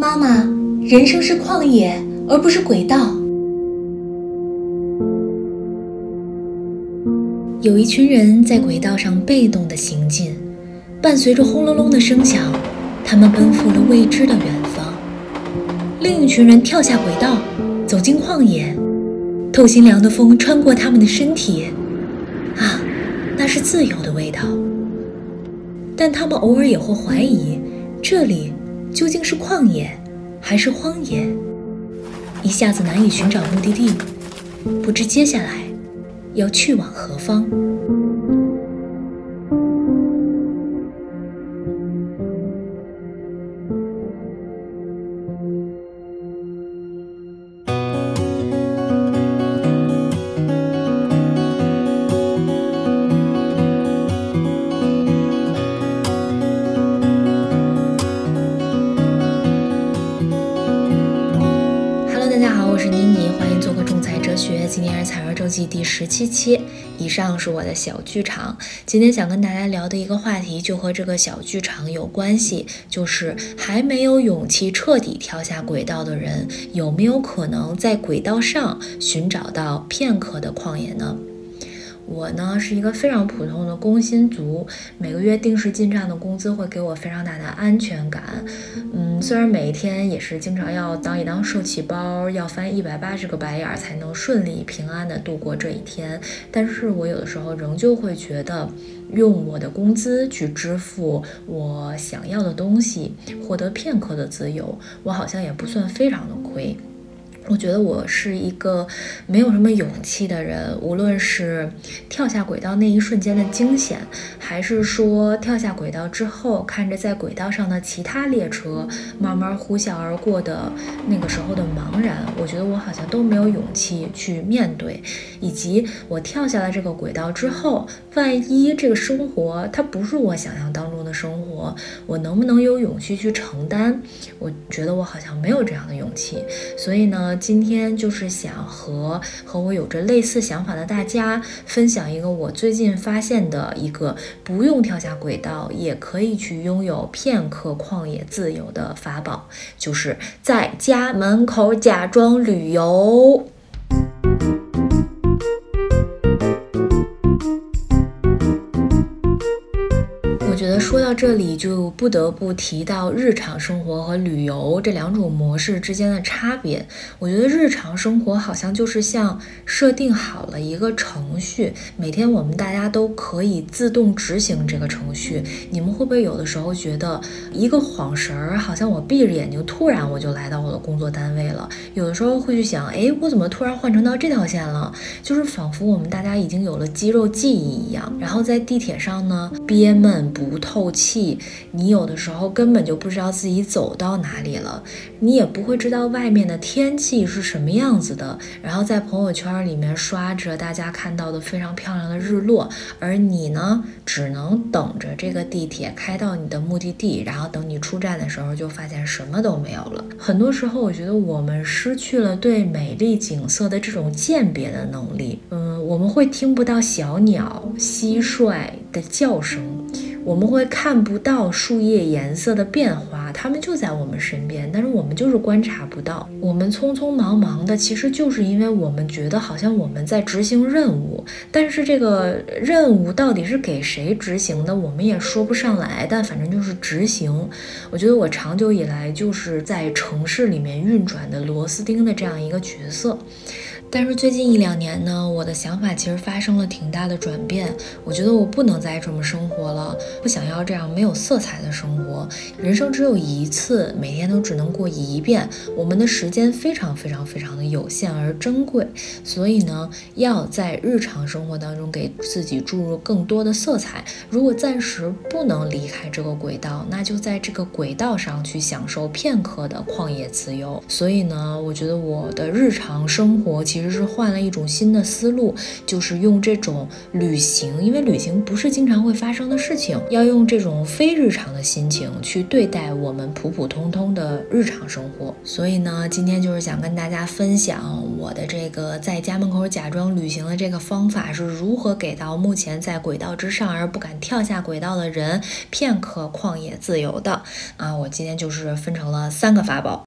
妈妈，人生是旷野，而不是轨道。有一群人在轨道上被动的行进，伴随着轰隆隆的声响，他们奔赴了未知的远方。另一群人跳下轨道，走进旷野，透心凉的风穿过他们的身体，啊，那是自由的味道。但他们偶尔也会怀疑，这里。究竟是旷野还是荒野？一下子难以寻找目的地，不知接下来要去往何方。今天是彩儿周记第十七期，以上是我的小剧场。今天想跟大家聊的一个话题，就和这个小剧场有关系，就是还没有勇气彻底跳下轨道的人，有没有可能在轨道上寻找到片刻的旷野呢？我呢是一个非常普通的工薪族，每个月定时进账的工资会给我非常大的安全感。嗯，虽然每一天也是经常要当一当受气包，要翻一百八十个白眼儿才能顺利平安的度过这一天，但是我有的时候仍旧会觉得，用我的工资去支付我想要的东西，获得片刻的自由，我好像也不算非常的亏。我觉得我是一个没有什么勇气的人，无论是跳下轨道那一瞬间的惊险，还是说跳下轨道之后看着在轨道上的其他列车慢慢呼啸而过的那个时候的茫然，我觉得我好像都没有勇气去面对。以及我跳下了这个轨道之后，万一这个生活它不是我想象当中的生活，我能不能有勇气去承担？我觉得我好像没有这样的勇气。所以呢？今天就是想和和我有着类似想法的大家分享一个我最近发现的一个不用跳下轨道也可以去拥有片刻旷野自由的法宝，就是在家门口假装旅游。这里，就不得不提到日常生活和旅游这两种模式之间的差别。我觉得日常生活好像就是像设定好了一个程序，每天我们大家都可以自动执行这个程序。你们会不会有的时候觉得一个晃神儿，好像我闭着眼睛，突然我就来到我的工作单位了？有的时候会去想，哎，我怎么突然换成到这条线了？就是仿佛我们大家已经有了肌肉记忆一样。然后在地铁上呢，憋闷不透。气气，你有的时候根本就不知道自己走到哪里了，你也不会知道外面的天气是什么样子的。然后在朋友圈里面刷着大家看到的非常漂亮的日落，而你呢，只能等着这个地铁开到你的目的地，然后等你出站的时候，就发现什么都没有了。很多时候，我觉得我们失去了对美丽景色的这种鉴别的能力。嗯，我们会听不到小鸟、蟋蟀的叫声。我们会看不到树叶颜色的变化，它们就在我们身边，但是我们就是观察不到。我们匆匆忙忙的，其实就是因为我们觉得好像我们在执行任务，但是这个任务到底是给谁执行的，我们也说不上来。但反正就是执行。我觉得我长久以来就是在城市里面运转的螺丝钉的这样一个角色。但是最近一两年呢，我的想法其实发生了挺大的转变。我觉得我不能再这么生活了，不想要这样没有色彩的生活。人生只有一次，每天都只能过一遍。我们的时间非常非常非常的有限而珍贵，所以呢，要在日常生活当中给自己注入更多的色彩。如果暂时不能离开这个轨道，那就在这个轨道上去享受片刻的旷野自由。所以呢，我觉得我的日常生活其其实是换了一种新的思路，就是用这种旅行，因为旅行不是经常会发生的事情，要用这种非日常的心情去对待我们普普通通的日常生活。所以呢，今天就是想跟大家分享我的这个在家门口假装旅行的这个方法是如何给到目前在轨道之上而不敢跳下轨道的人片刻旷野自由的啊！我今天就是分成了三个法宝。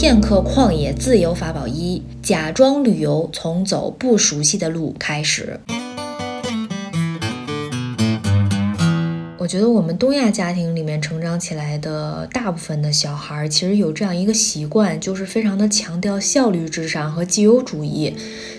片刻旷野自由法宝一：假装旅游，从走不熟悉的路开始。我觉得我们东亚家庭里面成长起来的大部分的小孩，其实有这样一个习惯，就是非常的强调效率至上和既有主义。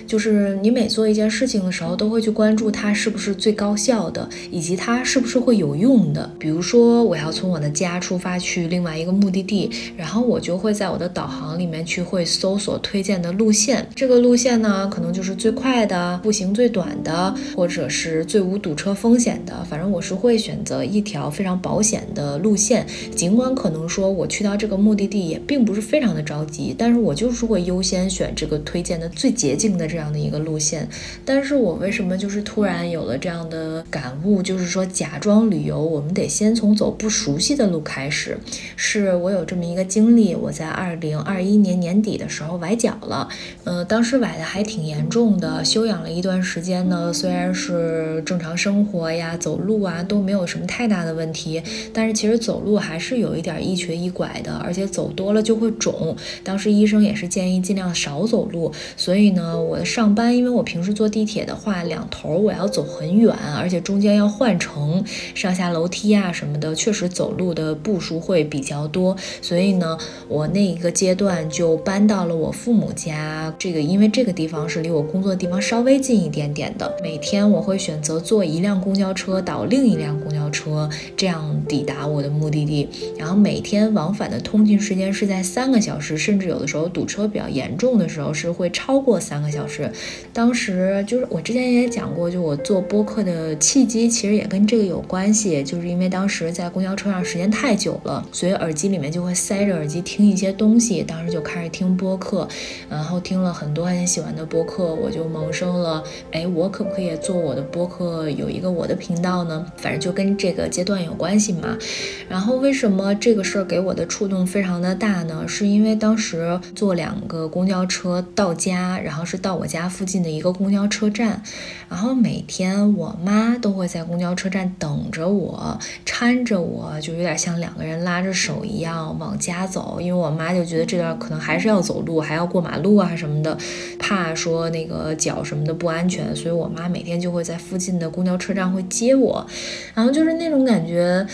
就是你每做一件事情的时候，都会去关注它是不是最高效的，以及它是不是会有用的。比如说，我要从我的家出发去另外一个目的地，然后我就会在我的导航里面去会搜索推荐的路线。这个路线呢，可能就是最快的、步行最短的，或者是最无堵车风险的。反正我是会选择一条非常保险的路线，尽管可能说我去到这个目的地也并不是非常的着急，但是我就是会优先选这个推荐的最捷径的这。这样的一个路线，但是我为什么就是突然有了这样的感悟？就是说，假装旅游，我们得先从走不熟悉的路开始。是我有这么一个经历，我在二零二一年年底的时候崴脚了，呃，当时崴的还挺严重的，休养了一段时间呢。虽然是正常生活呀、走路啊都没有什么太大的问题，但是其实走路还是有一点一瘸一拐的，而且走多了就会肿。当时医生也是建议尽量少走路，所以呢，我。上班，因为我平时坐地铁的话，两头我要走很远，而且中间要换乘，上下楼梯啊什么的，确实走路的步数会比较多。所以呢，我那一个阶段就搬到了我父母家。这个因为这个地方是离我工作的地方稍微近一点点的，每天我会选择坐一辆公交车到另一辆公交车，这样抵达我的目的地。然后每天往返的通勤时间是在三个小时，甚至有的时候堵车比较严重的时候是会超过三个小时。是，当时就是我之前也讲过，就我做播客的契机，其实也跟这个有关系，就是因为当时在公交车上时间太久了，所以耳机里面就会塞着耳机听一些东西，当时就开始听播客，然后听了很多很喜欢的播客，我就萌生了，哎，我可不可以做我的播客，有一个我的频道呢？反正就跟这个阶段有关系嘛。然后为什么这个事儿给我的触动非常的大呢？是因为当时坐两个公交车到家，然后是到我。家附近的一个公交车站，然后每天我妈都会在公交车站等着我，搀着我，就有点像两个人拉着手一样往家走。因为我妈就觉得这段可能还是要走路，还要过马路啊什么的，怕说那个脚什么的不安全，所以我妈每天就会在附近的公交车站会接我，然后就是那种感觉。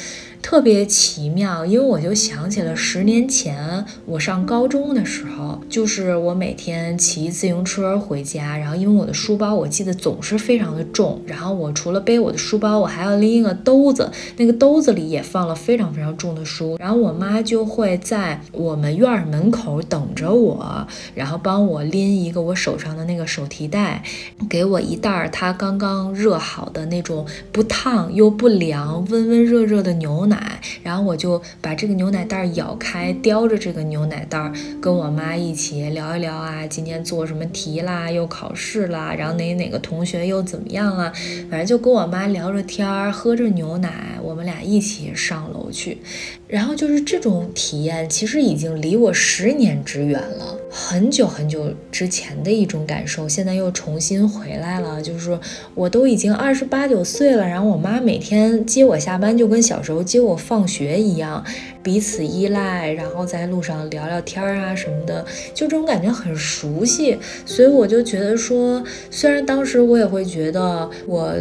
特别奇妙，因为我就想起了十年前我上高中的时候，就是我每天骑自行车回家，然后因为我的书包我记得总是非常的重，然后我除了背我的书包，我还要拎一个兜子，那个兜子里也放了非常非常重的书，然后我妈就会在我们院门口等着我，然后帮我拎一个我手上的那个手提袋，给我一袋她刚刚热好的那种不烫又不凉、温温热热的牛奶。奶，然后我就把这个牛奶袋咬开，叼着这个牛奶袋，跟我妈一起聊一聊啊，今天做什么题啦，又考试啦，然后哪哪个同学又怎么样啊，反正就跟我妈聊着天儿，喝着牛奶，我们俩一起上楼去。然后就是这种体验，其实已经离我十年之远了，很久很久之前的一种感受，现在又重新回来了。就是我都已经二十八九岁了，然后我妈每天接我下班，就跟小时候接我放学一样，彼此依赖，然后在路上聊聊天啊什么的，就这种感觉很熟悉。所以我就觉得说，虽然当时我也会觉得我。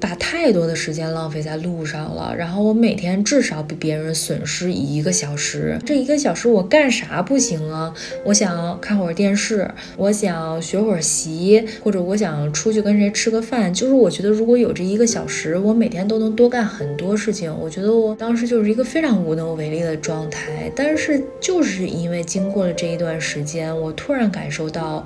把太多的时间浪费在路上了，然后我每天至少比别人损失一个小时。这一个小时我干啥不行啊？我想看会儿电视，我想学会儿习，或者我想出去跟谁吃个饭。就是我觉得如果有这一个小时，我每天都能多干很多事情。我觉得我当时就是一个非常无能为力的状态。但是就是因为经过了这一段时间，我突然感受到，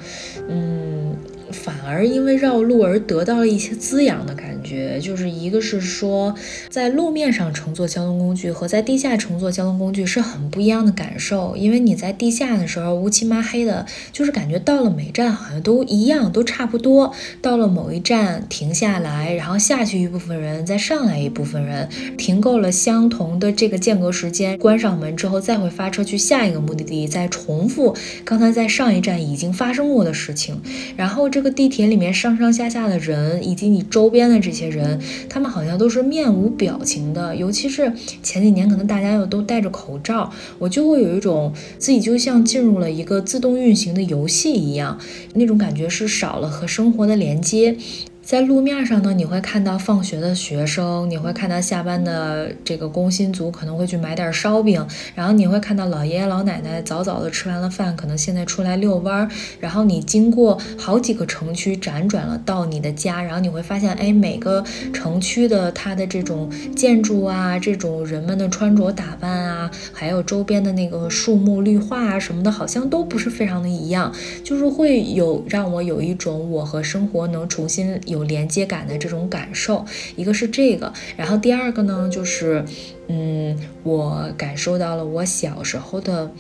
嗯，反而因为绕路而得到了一些滋养的感觉。觉，就是一个是说，在路面上乘坐交通工具和在地下乘坐交通工具是很不一样的感受。因为你在地下的时候乌漆抹黑的，就是感觉到了每站好像都一样，都差不多。到了某一站停下来，然后下去一部分人，再上来一部分人，停够了相同的这个间隔时间，关上门之后再会发车去下一个目的地，再重复刚才在上一站已经发生过的事情。然后这个地铁里面上上下下的人，以及你周边的这些人，他们好像都是面无表情的。尤其是前几年，可能大家又都戴着口罩，我就会有一种自己就像进入了一个自动运行的游戏一样，那种感觉是少了和生活的连接。在路面上呢，你会看到放学的学生，你会看到下班的这个工薪族可能会去买点烧饼，然后你会看到老爷爷老奶奶早早的吃完了饭，可能现在出来遛弯儿，然后你经过好几个城区辗转了到你的家，然后你会发现，哎，每个城区的它的这种建筑啊，这种人们的穿着打扮啊，还有周边的那个树木绿化啊什么的，好像都不是非常的一样，就是会有让我有一种我和生活能重新。有连接感的这种感受，一个是这个，然后第二个呢，就是。嗯，我感受到了我小时候的，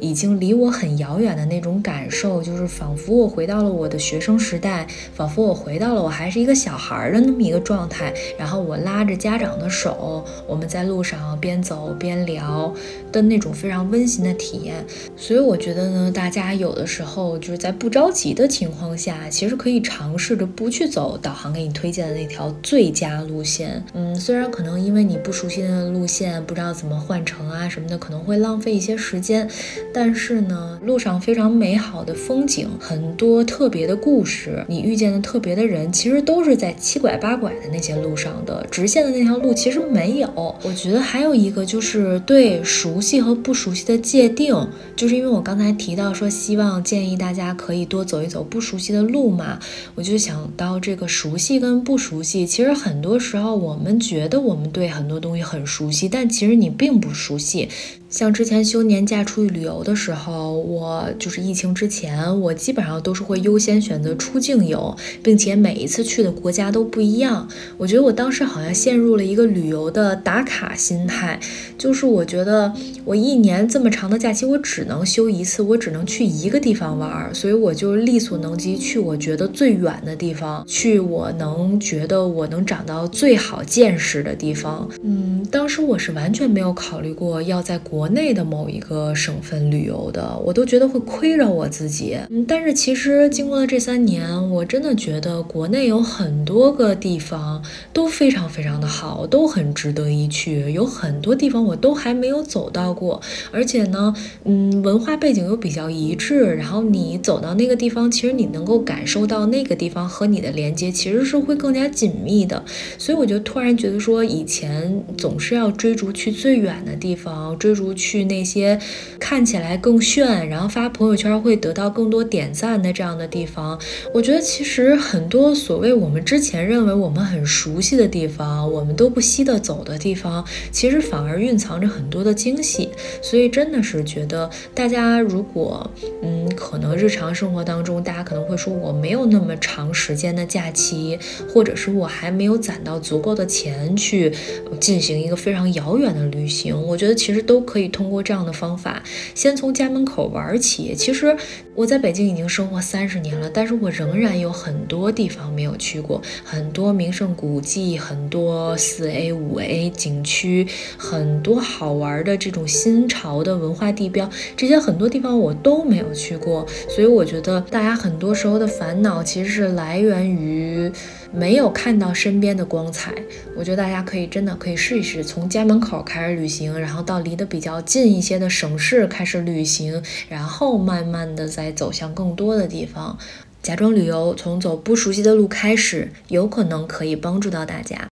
已经离我很遥远的那种感受，就是仿佛我回到了我的学生时代，仿佛我回到了我还是一个小孩的那么一个状态。然后我拉着家长的手，我们在路上边走边聊的那种非常温馨的体验。所以我觉得呢，大家有的时候就是在不着急的情况下，其实可以尝试着不去走导航给你推荐的那条最佳路线。嗯，虽然可能因为你不熟悉的路。线不知道怎么换乘啊什么的，可能会浪费一些时间。但是呢，路上非常美好的风景，很多特别的故事，你遇见的特别的人，其实都是在七拐八拐的那些路上的。直线的那条路其实没有。我觉得还有一个就是对熟悉和不熟悉的界定，就是因为我刚才提到说，希望建议大家可以多走一走不熟悉的路嘛，我就想到这个熟悉跟不熟悉，其实很多时候我们觉得我们对很多东西很熟悉。但其实你并不熟悉。像之前休年假出去旅游的时候，我就是疫情之前，我基本上都是会优先选择出境游，并且每一次去的国家都不一样。我觉得我当时好像陷入了一个旅游的打卡心态，就是我觉得我一年这么长的假期，我只能休一次，我只能去一个地方玩，所以我就力所能及去我觉得最远的地方，去我能觉得我能长到最好见识的地方。嗯，当时我是完全没有考虑过要在国。国内的某一个省份旅游的，我都觉得会亏着我自己。嗯，但是其实经过了这三年，我真的觉得国内有很多个地方都非常非常的好，都很值得一去。有很多地方我都还没有走到过，而且呢，嗯，文化背景又比较一致。然后你走到那个地方，其实你能够感受到那个地方和你的连接其实是会更加紧密的。所以我就突然觉得说，以前总是要追逐去最远的地方，追逐。去那些看起来更炫，然后发朋友圈会得到更多点赞的这样的地方，我觉得其实很多所谓我们之前认为我们很熟悉的地方，我们都不惜的走的地方，其实反而蕴藏着很多的惊喜。所以真的是觉得大家如果嗯，可能日常生活当中，大家可能会说我没有那么长时间的假期，或者是我还没有攒到足够的钱去进行一个非常遥远的旅行，我觉得其实都可以。可以通过这样的方法，先从家门口玩起。其实我在北京已经生活三十年了，但是我仍然有很多地方没有去过，很多名胜古迹，很多四 A、五 A 景区，很多好玩的这种新潮的文化地标，这些很多地方我都没有去过。所以我觉得大家很多时候的烦恼其实是来源于。没有看到身边的光彩，我觉得大家可以真的可以试一试，从家门口开始旅行，然后到离得比较近一些的省市开始旅行，然后慢慢的在来走向更多的地方，假装旅游，从走不熟悉的路开始，有可能可以帮助到大家。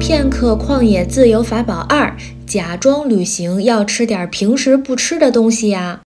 片刻旷野自由法宝二：假装旅行要吃点平时不吃的东西呀。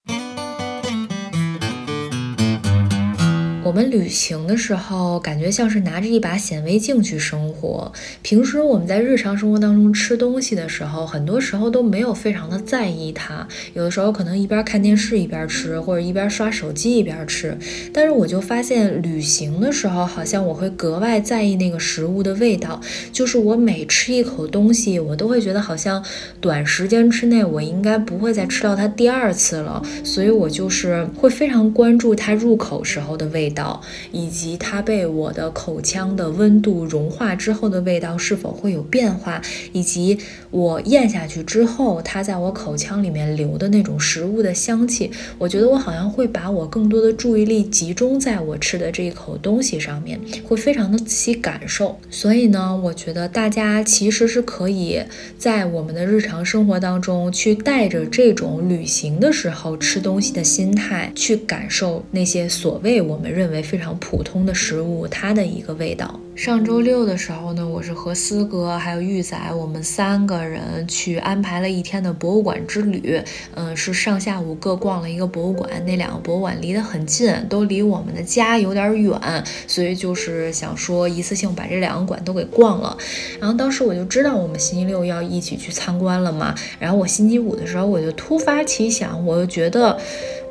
我们旅行的时候，感觉像是拿着一把显微镜去生活。平时我们在日常生活当中吃东西的时候，很多时候都没有非常的在意它。有的时候可能一边看电视一边吃，或者一边刷手机一边吃。但是我就发现，旅行的时候，好像我会格外在意那个食物的味道。就是我每吃一口东西，我都会觉得好像短时间之内我应该不会再吃到它第二次了。所以我就是会非常关注它入口时候的味。道道，以及它被我的口腔的温度融化之后的味道是否会有变化，以及我咽下去之后，它在我口腔里面留的那种食物的香气，我觉得我好像会把我更多的注意力集中在我吃的这一口东西上面，会非常的仔细感受。所以呢，我觉得大家其实是可以在我们的日常生活当中去带着这种旅行的时候吃东西的心态，去感受那些所谓我们。认为非常普通的食物，它的一个味道。上周六的时候呢，我是和思哥还有玉仔，我们三个人去安排了一天的博物馆之旅。嗯，是上下午各逛了一个博物馆，那两个博物馆离得很近，都离我们的家有点远，所以就是想说一次性把这两个馆都给逛了。然后当时我就知道我们星期六要一起去参观了嘛，然后我星期五的时候我就突发奇想，我就觉得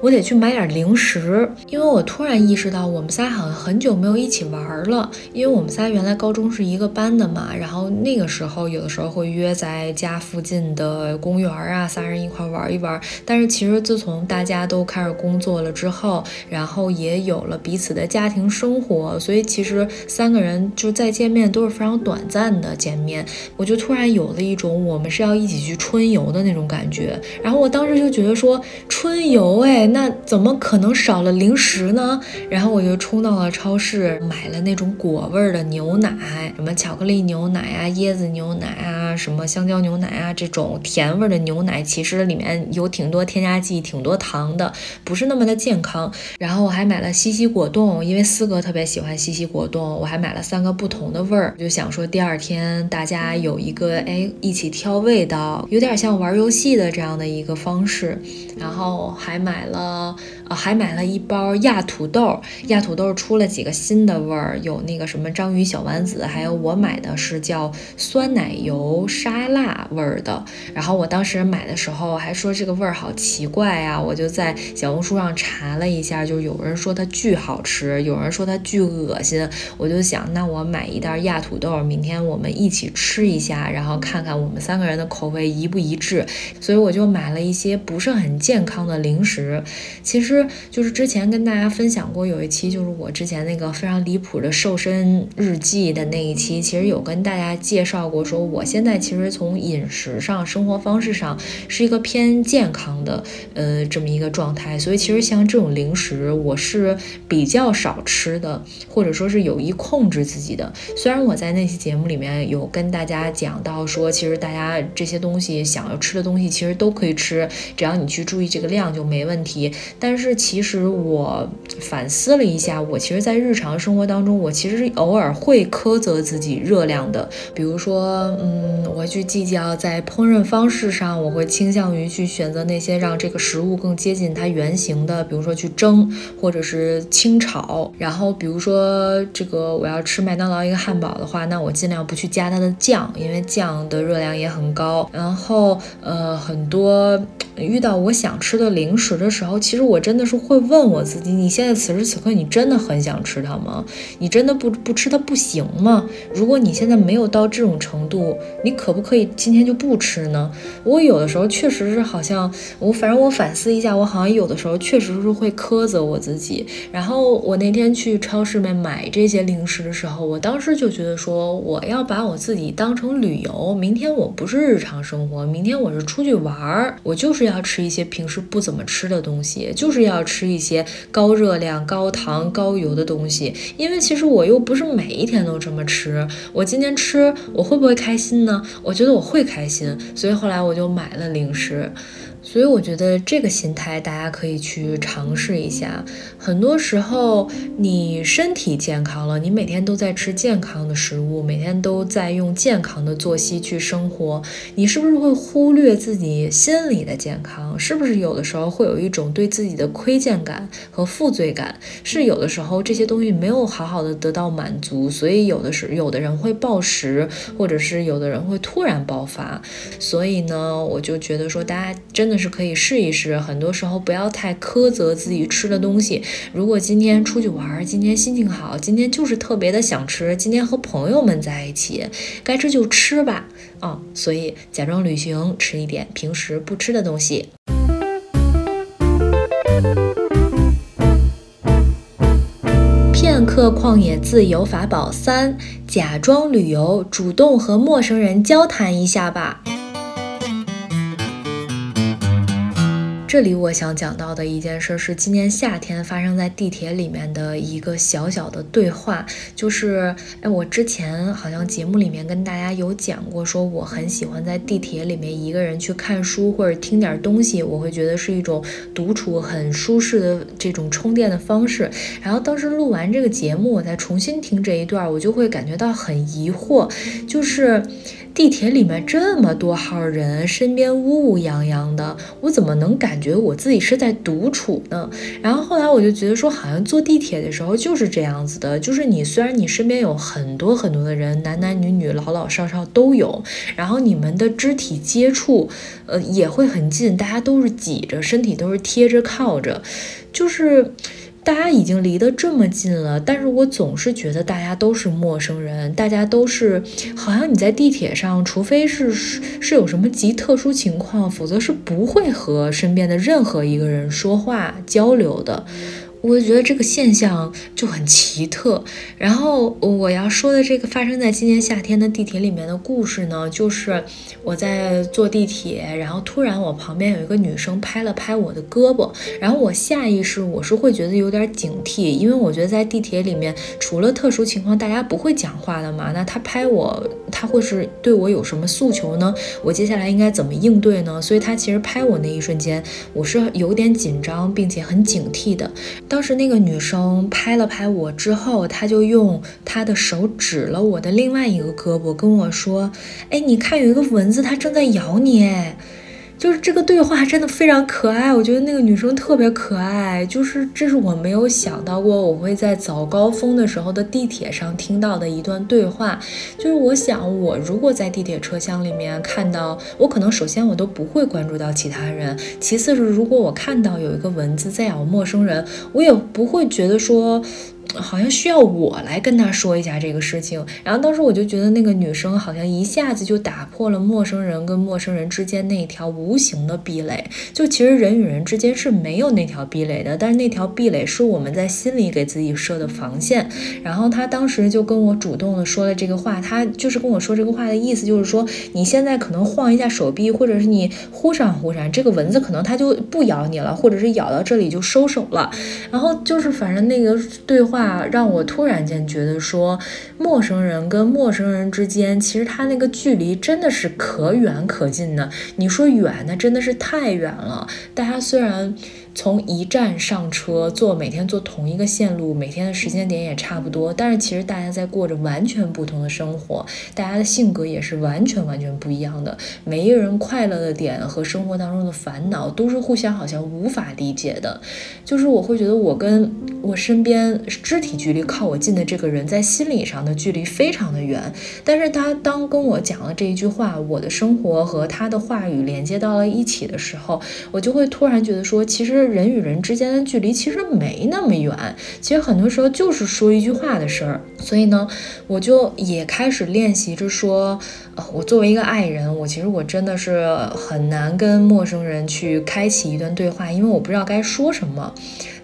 我得去买点零食，因为我突然意识到我们仨好像很久没有一起玩了，因为我们。仨原来高中是一个班的嘛，然后那个时候有的时候会约在家附近的公园啊，仨人一块玩一玩。但是其实自从大家都开始工作了之后，然后也有了彼此的家庭生活，所以其实三个人就再见面都是非常短暂的见面。我就突然有了一种我们是要一起去春游的那种感觉。然后我当时就觉得说春游哎，那怎么可能少了零食呢？然后我就冲到了超市买了那种果味的。牛奶，什么巧克力牛奶啊，椰子牛奶啊，什么香蕉牛奶啊，这种甜味的牛奶，其实里面有挺多添加剂，挺多糖的，不是那么的健康。然后我还买了西西果冻，因为四哥特别喜欢西西果冻，我还买了三个不同的味儿，就想说第二天大家有一个哎一起挑味道，有点像玩游戏的这样的一个方式。然后还买了。嗯啊，还买了一包亚土豆，亚土豆出了几个新的味儿，有那个什么章鱼小丸子，还有我买的是叫酸奶油沙拉味儿的。然后我当时买的时候还说这个味儿好奇怪呀，我就在小红书上查了一下，就有人说它巨好吃，有人说它巨恶心。我就想，那我买一袋亚土豆，明天我们一起吃一下，然后看看我们三个人的口味一不一致。所以我就买了一些不是很健康的零食，其实。就是之前跟大家分享过，有一期就是我之前那个非常离谱的瘦身日记的那一期，其实有跟大家介绍过，说我现在其实从饮食上、生活方式上是一个偏健康的，呃，这么一个状态。所以其实像这种零食，我是比较少吃的，或者说是有意控制自己的。虽然我在那期节目里面有跟大家讲到说，其实大家这些东西想要吃的东西，其实都可以吃，只要你去注意这个量就没问题。但是。是，其实我反思了一下，我其实，在日常生活当中，我其实偶尔会苛责自己热量的。比如说，嗯，我会去计较在烹饪方式上，我会倾向于去选择那些让这个食物更接近它原型的，比如说去蒸或者是清炒。然后，比如说这个我要吃麦当劳一个汉堡的话，那我尽量不去加它的酱，因为酱的热量也很高。然后，呃，很多。遇到我想吃的零食的时候，其实我真的是会问我自己：你现在此时此刻，你真的很想吃它吗？你真的不不吃它不行吗？如果你现在没有到这种程度，你可不可以今天就不吃呢？我有的时候确实是好像我，反正我反思一下，我好像有的时候确实是会苛责我自己。然后我那天去超市面买这些零食的时候，我当时就觉得说，我要把我自己当成旅游。明天我不是日常生活，明天我是出去玩儿，我就是。要吃一些平时不怎么吃的东西，就是要吃一些高热量、高糖、高油的东西。因为其实我又不是每一天都这么吃，我今天吃我会不会开心呢？我觉得我会开心，所以后来我就买了零食。所以我觉得这个心态大家可以去尝试一下。很多时候，你身体健康了，你每天都在吃健康的食物，每天都在用健康的作息去生活，你是不是会忽略自己心理的健康？是不是有的时候会有一种对自己的亏欠感和负罪感？是有的时候这些东西没有好好的得到满足，所以有的时有的人会暴食，或者是有的人会突然爆发。所以呢，我就觉得说，大家真的。是可以试一试，很多时候不要太苛责自己吃的东西。如果今天出去玩，今天心情好，今天就是特别的想吃，今天和朋友们在一起，该吃就吃吧。啊，所以假装旅行，吃一点平时不吃的东西。片刻旷野自由法宝三：假装旅游，主动和陌生人交谈一下吧。这里我想讲到的一件事是今年夏天发生在地铁里面的一个小小的对话，就是，哎，我之前好像节目里面跟大家有讲过，说我很喜欢在地铁里面一个人去看书或者听点东西，我会觉得是一种独处很舒适的这种充电的方式。然后当时录完这个节目，我再重新听这一段，我就会感觉到很疑惑，就是。地铁里面这么多号人，身边乌乌泱泱的，我怎么能感觉我自己是在独处呢？然后后来我就觉得说，好像坐地铁的时候就是这样子的，就是你虽然你身边有很多很多的人，男男女女、老老少少都有，然后你们的肢体接触，呃，也会很近，大家都是挤着，身体都是贴着靠着，就是。大家已经离得这么近了，但是我总是觉得大家都是陌生人，大家都是好像你在地铁上，除非是是有什么极特殊情况，否则是不会和身边的任何一个人说话交流的。我觉得这个现象就很奇特。然后我要说的这个发生在今年夏天的地铁里面的故事呢，就是我在坐地铁，然后突然我旁边有一个女生拍了拍我的胳膊，然后我下意识我是会觉得有点警惕，因为我觉得在地铁里面除了特殊情况大家不会讲话的嘛，那她拍我她会是对我有什么诉求呢？我接下来应该怎么应对呢？所以她其实拍我那一瞬间我是有点紧张并且很警惕的。当时那个女生拍了拍我之后，她就用她的手指了我的另外一个胳膊，跟我说：“哎，你看有一个蚊子，它正在咬你。”哎。就是这个对话真的非常可爱，我觉得那个女生特别可爱。就是这是我没有想到过，我会在早高峰的时候的地铁上听到的一段对话。就是我想，我如果在地铁车厢里面看到，我可能首先我都不会关注到其他人，其次是如果我看到有一个蚊子在咬陌生人，我也不会觉得说。好像需要我来跟他说一下这个事情，然后当时我就觉得那个女生好像一下子就打破了陌生人跟陌生人之间那条无形的壁垒。就其实人与人之间是没有那条壁垒的，但是那条壁垒是我们在心里给自己设的防线。然后他当时就跟我主动的说了这个话，他就是跟我说这个话的意思就是说，你现在可能晃一下手臂，或者是你忽闪忽闪，这个蚊子可能它就不咬你了，或者是咬到这里就收手了。然后就是反正那个对话。话让我突然间觉得说，陌生人跟陌生人之间，其实他那个距离真的是可远可近的。你说远，那真的是太远了。大家虽然。从一站上车，坐每天坐同一个线路，每天的时间点也差不多，但是其实大家在过着完全不同的生活，大家的性格也是完全完全不一样的。每一个人快乐的点和生活当中的烦恼都是互相好像无法理解的。就是我会觉得我跟我身边肢体距离靠我近的这个人，在心理上的距离非常的远，但是他当跟我讲了这一句话，我的生活和他的话语连接到了一起的时候，我就会突然觉得说，其实。人与人之间的距离其实没那么远，其实很多时候就是说一句话的事儿。所以呢，我就也开始练习着说，呃，我作为一个爱人，我其实我真的是很难跟陌生人去开启一段对话，因为我不知道该说什么。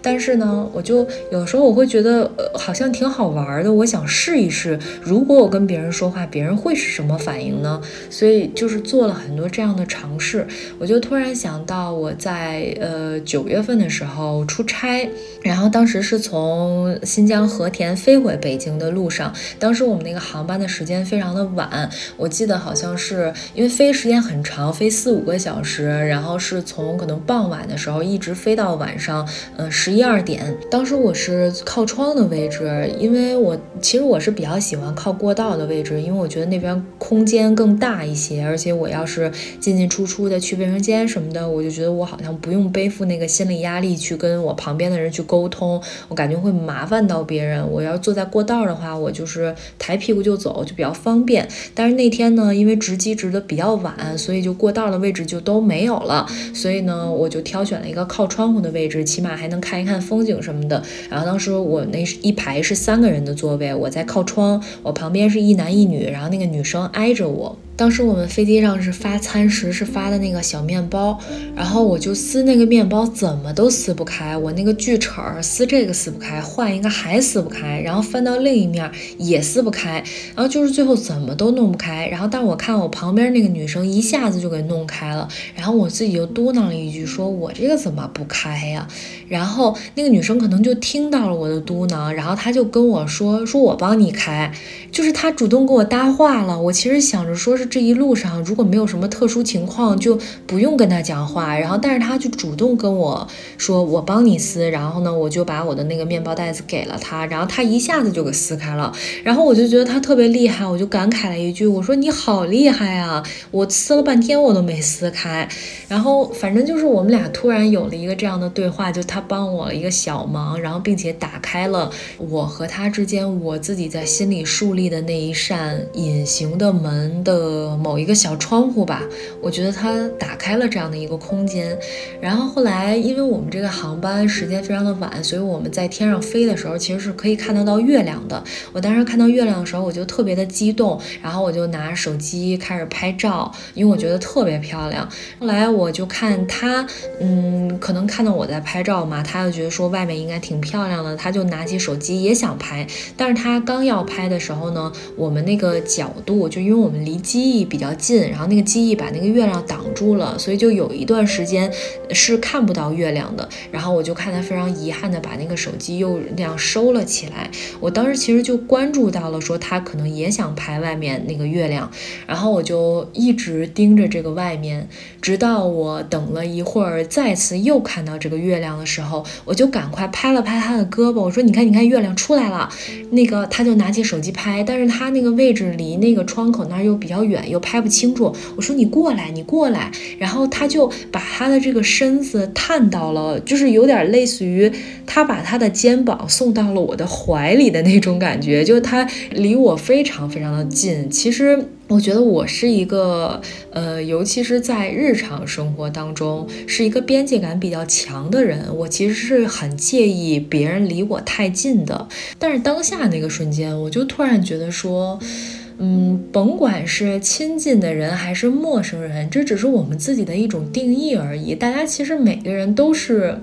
但是呢，我就有时候我会觉得，呃，好像挺好玩的。我想试一试，如果我跟别人说话，别人会是什么反应呢？所以就是做了很多这样的尝试。我就突然想到，我在呃九月份的时候出差，然后当时是从新疆和田飞回北京的路上，当时我们那个航班的时间非常的晚，我记。得好像是因为飞时间很长，飞四五个小时，然后是从可能傍晚的时候一直飞到晚上，呃十一二点。当时我是靠窗的位置，因为我其实我是比较喜欢靠过道的位置，因为我觉得那边空间更大一些，而且我要是进进出出的去卫生间什么的，我就觉得我好像不用背负那个心理压力去跟我旁边的人去沟通，我感觉会麻烦到别人。我要坐在过道的话，我就是抬屁股就走，就比较方便。但是那天呢，因为值机值的比较晚，所以就过道的位置就都没有了。所以呢，我就挑选了一个靠窗户的位置，起码还能看看风景什么的。然后当时我那一排是三个人的座位，我在靠窗，我旁边是一男一女，然后那个女生挨着我。当时我们飞机上是发餐食，是发的那个小面包，然后我就撕那个面包，怎么都撕不开。我那个锯齿儿撕这个撕不开，换一个还撕不开，然后翻到另一面也撕不开，然后就是最后怎么都弄不开。然后但我看我旁边那个女生一下子就给弄开了，然后我自己就嘟囔了一句，说我这个怎么不开呀？然后那个女生可能就听到了我的嘟囔，然后她就跟我说，说我帮你开，就是她主动跟我搭话了。我其实想着说是。这一路上如果没有什么特殊情况，就不用跟他讲话。然后，但是他就主动跟我说：“我帮你撕。”然后呢，我就把我的那个面包袋子给了他，然后他一下子就给撕开了。然后我就觉得他特别厉害，我就感慨了一句：“我说你好厉害啊！我撕了半天我都没撕开。”然后反正就是我们俩突然有了一个这样的对话，就他帮我一个小忙，然后并且打开了我和他之间我自己在心里树立的那一扇隐形的门的。呃，某一个小窗户吧，我觉得它打开了这样的一个空间。然后后来，因为我们这个航班时间非常的晚，所以我们在天上飞的时候，其实是可以看得到月亮的。我当时看到月亮的时候，我就特别的激动，然后我就拿手机开始拍照，因为我觉得特别漂亮。后来我就看他，嗯，可能看到我在拍照嘛，他就觉得说外面应该挺漂亮的，他就拿起手机也想拍。但是他刚要拍的时候呢，我们那个角度，就因为我们离机。翼比较近，然后那个机翼把那个月亮挡住了，所以就有一段时间是看不到月亮的。然后我就看他非常遗憾的把那个手机又那样收了起来。我当时其实就关注到了，说他可能也想拍外面那个月亮，然后我就一直盯着这个外面，直到我等了一会儿，再次又看到这个月亮的时候，我就赶快拍了拍他的胳膊，我说：“你看，你看，月亮出来了。”那个他就拿起手机拍，但是他那个位置离那个窗口那儿又比较远。远又拍不清楚，我说你过来，你过来，然后他就把他的这个身子探到了，就是有点类似于他把他的肩膀送到了我的怀里的那种感觉，就他离我非常非常的近。其实我觉得我是一个，呃，尤其是在日常生活当中，是一个边界感比较强的人。我其实是很介意别人离我太近的，但是当下那个瞬间，我就突然觉得说。嗯甭管是亲近的人还是陌生人，这只是我们自己的一种定义而已。大家其实每个人都是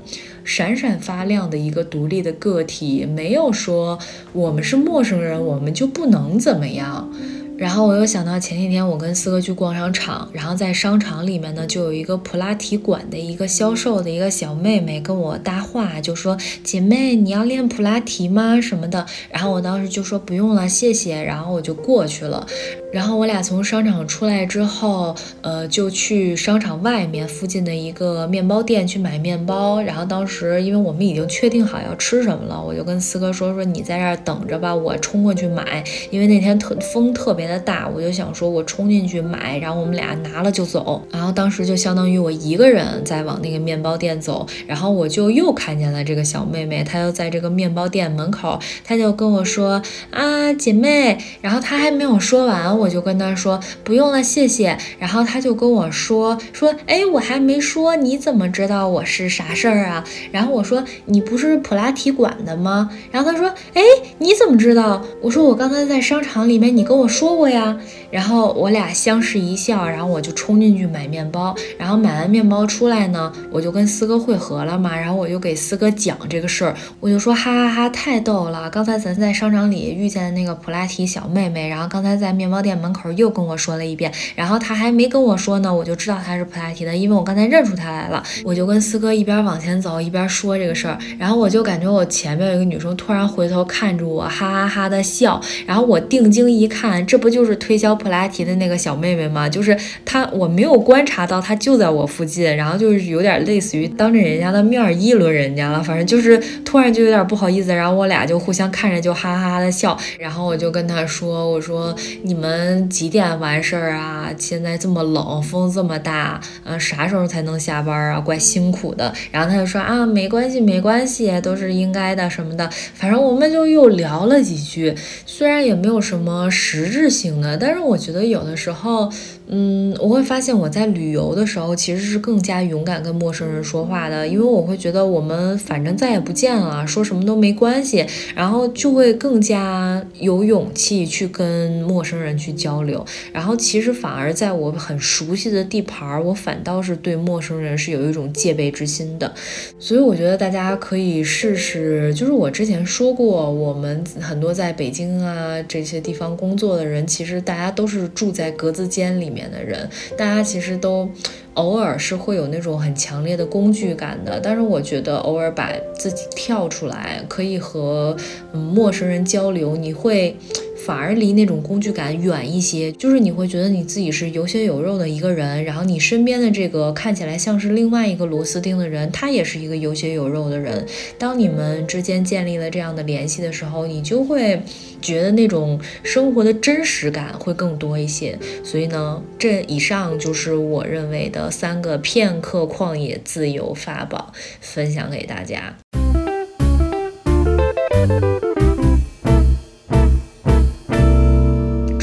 闪闪发亮的一个独立的个体，没有说我们是陌生人，我们就不能怎么样。然后我又想到前几天我跟四哥去逛商场，然后在商场里面呢，就有一个普拉提馆的一个销售的一个小妹妹跟我搭话，就说：“姐妹，你要练普拉提吗？什么的。”然后我当时就说：“不用了，谢谢。”然后我就过去了。然后我俩从商场出来之后，呃，就去商场外面附近的一个面包店去买面包。然后当时因为我们已经确定好要吃什么了，我就跟四哥说：“说你在这儿等着吧，我冲过去买。”因为那天特风特别的大，我就想说我冲进去买，然后我们俩拿了就走。然后当时就相当于我一个人在往那个面包店走。然后我就又看见了这个小妹妹，她就在这个面包店门口，她就跟我说：“啊，姐妹。”然后她还没有说完。我就跟她说不用了，谢谢。然后她就跟我说说，哎，我还没说，你怎么知道我是啥事儿啊？然后我说你不是普拉提馆的吗？然后她说，哎，你怎么知道？我说我刚才在商场里面，你跟我说过呀。然后我俩相视一笑，然后我就冲进去买面包。然后买完面包出来呢，我就跟四哥会合了嘛。然后我就给四哥讲这个事儿，我就说哈哈哈，太逗了。刚才咱在商场里遇见的那个普拉提小妹妹，然后刚才在面包店。门口又跟我说了一遍，然后她还没跟我说呢，我就知道她是普拉提的，因为我刚才认出她来了。我就跟四哥一边往前走一边说这个事儿，然后我就感觉我前面有一个女生突然回头看着我，哈哈哈的笑。然后我定睛一看，这不就是推销普拉提的那个小妹妹吗？就是她，我没有观察到她就在我附近，然后就是有点类似于当着人家的面议论人家了，反正就是突然就有点不好意思，然后我俩就互相看着就哈哈哈的笑，然后我就跟她说，我说你们几点完事儿啊？现在这么冷，风这么大，嗯，啥时候才能下班啊？怪辛苦的。然后她就说啊，没关系，没关系，都是应该的什么的，反正我们就又聊了几句，虽然也没有什么实质行的，但是我觉得有的时候。嗯，我会发现我在旅游的时候其实是更加勇敢跟陌生人说话的，因为我会觉得我们反正再也不见了，说什么都没关系，然后就会更加有勇气去跟陌生人去交流。然后其实反而在我很熟悉的地盘，我反倒是对陌生人是有一种戒备之心的。所以我觉得大家可以试试，就是我之前说过，我们很多在北京啊这些地方工作的人，其实大家都是住在格子间里面。的人，大家其实都偶尔是会有那种很强烈的工具感的，但是我觉得偶尔把自己跳出来，可以和陌生人交流，你会。反而离那种工具感远一些，就是你会觉得你自己是有血有肉的一个人，然后你身边的这个看起来像是另外一个螺丝钉的人，他也是一个有血有肉的人。当你们之间建立了这样的联系的时候，你就会觉得那种生活的真实感会更多一些。所以呢，这以上就是我认为的三个片刻旷野自由法宝，分享给大家。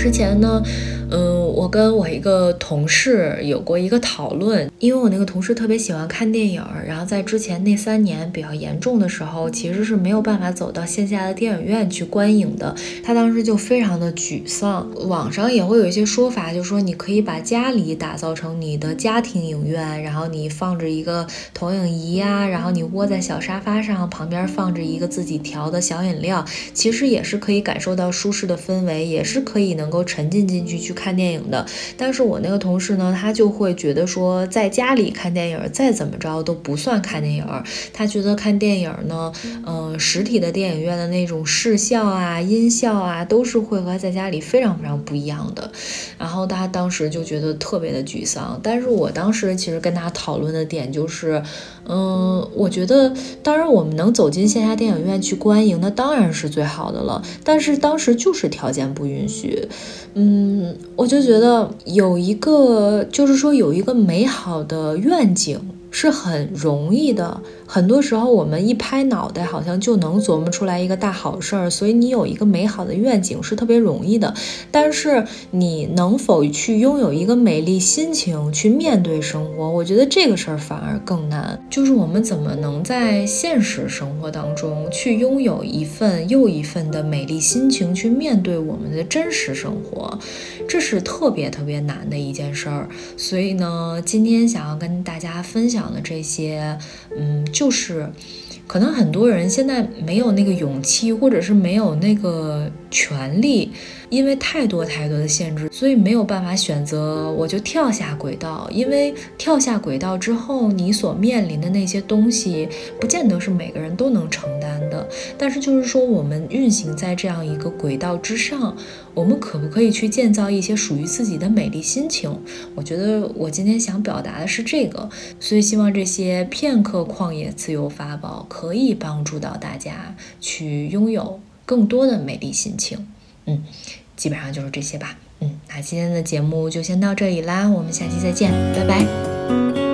之前呢。嗯，我跟我一个同事有过一个讨论，因为我那个同事特别喜欢看电影，然后在之前那三年比较严重的时候，其实是没有办法走到线下的电影院去观影的。他当时就非常的沮丧。网上也会有一些说法，就说你可以把家里打造成你的家庭影院，然后你放着一个投影仪呀，然后你窝在小沙发上，旁边放着一个自己调的小饮料，其实也是可以感受到舒适的氛围，也是可以能够沉浸进去去。看电影的，但是我那个同事呢，他就会觉得说，在家里看电影再怎么着都不算看电影。他觉得看电影呢，嗯，实体的电影院的那种视效啊、音效啊，都是会和在家里非常非常不一样的。然后他当时就觉得特别的沮丧。但是我当时其实跟他讨论的点就是，嗯，我觉得当然我们能走进线下电影院去观影，那当然是最好的了。但是当时就是条件不允许，嗯。我就觉得有一个，就是说有一个美好的愿景是很容易的。很多时候，我们一拍脑袋，好像就能琢磨出来一个大好事儿。所以，你有一个美好的愿景是特别容易的。但是，你能否去拥有一个美丽心情去面对生活？我觉得这个事儿反而更难。就是我们怎么能在现实生活当中去拥有一份又一份的美丽心情，去面对我们的真实生活，这是特别特别难的一件事儿。所以呢，今天想要跟大家分享的这些，嗯。就是，可能很多人现在没有那个勇气，或者是没有那个权利。因为太多太多的限制，所以没有办法选择，我就跳下轨道。因为跳下轨道之后，你所面临的那些东西，不见得是每个人都能承担的。但是就是说，我们运行在这样一个轨道之上，我们可不可以去建造一些属于自己的美丽心情？我觉得我今天想表达的是这个，所以希望这些片刻旷野自由法宝可以帮助到大家去拥有更多的美丽心情。嗯，基本上就是这些吧。嗯，那今天的节目就先到这里啦，我们下期再见，拜拜。